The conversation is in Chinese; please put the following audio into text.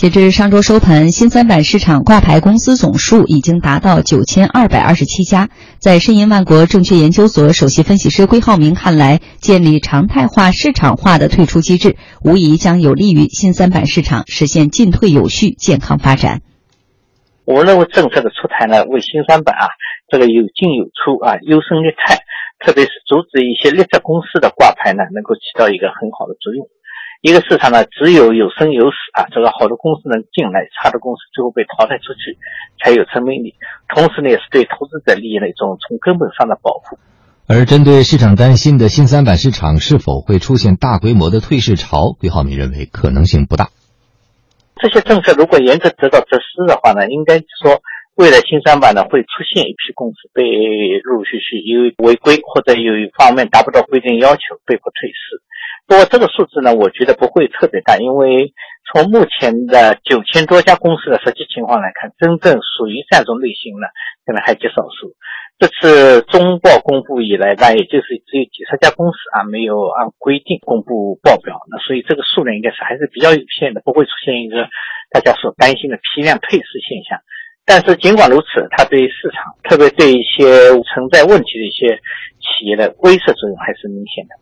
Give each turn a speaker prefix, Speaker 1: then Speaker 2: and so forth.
Speaker 1: 截至上周收盘，新三板市场挂牌公司总数已经达到九千二百二十七家。在申银万国证券研究所首席分析师归浩明看来，建立常态化、市场化的退出机制，无疑将有利于新三板市场实现进退有序、健康发展。
Speaker 2: 我认为政策的出台呢，为新三板啊这个有进有出啊，优胜劣汰，特别是阻止一些劣质公司的挂牌呢，能够起到一个很好的作用。一个市场呢，只有有生有死啊，这个好的公司能进来，差的公司最后被淘汰出去，才有生命力。同时呢，也是对投资者利益的一种从根本上的保护。
Speaker 3: 而针对市场担心的新三板市场是否会出现大规模的退市潮，桂浩明认为可能性不大。
Speaker 2: 这些政策如果严格得到实施的话呢，应该说。未来新三板呢会出现一批公司被陆陆续续因为违规或者有一方面达不到规定要求被迫退市。不过这个数字呢，我觉得不会特别大，因为从目前的九千多家公司的实际情况来看，真正属于这种类型的可能还极少数。这次中报公布以来，那也就是只有几十家公司啊没有按规定公布报表，那所以这个数量应该是还是比较有限的，不会出现一个大家所担心的批量退市现象。但是尽管如此，它对市场，特别对一些存在问题的一些企业的威慑作用还是明显的。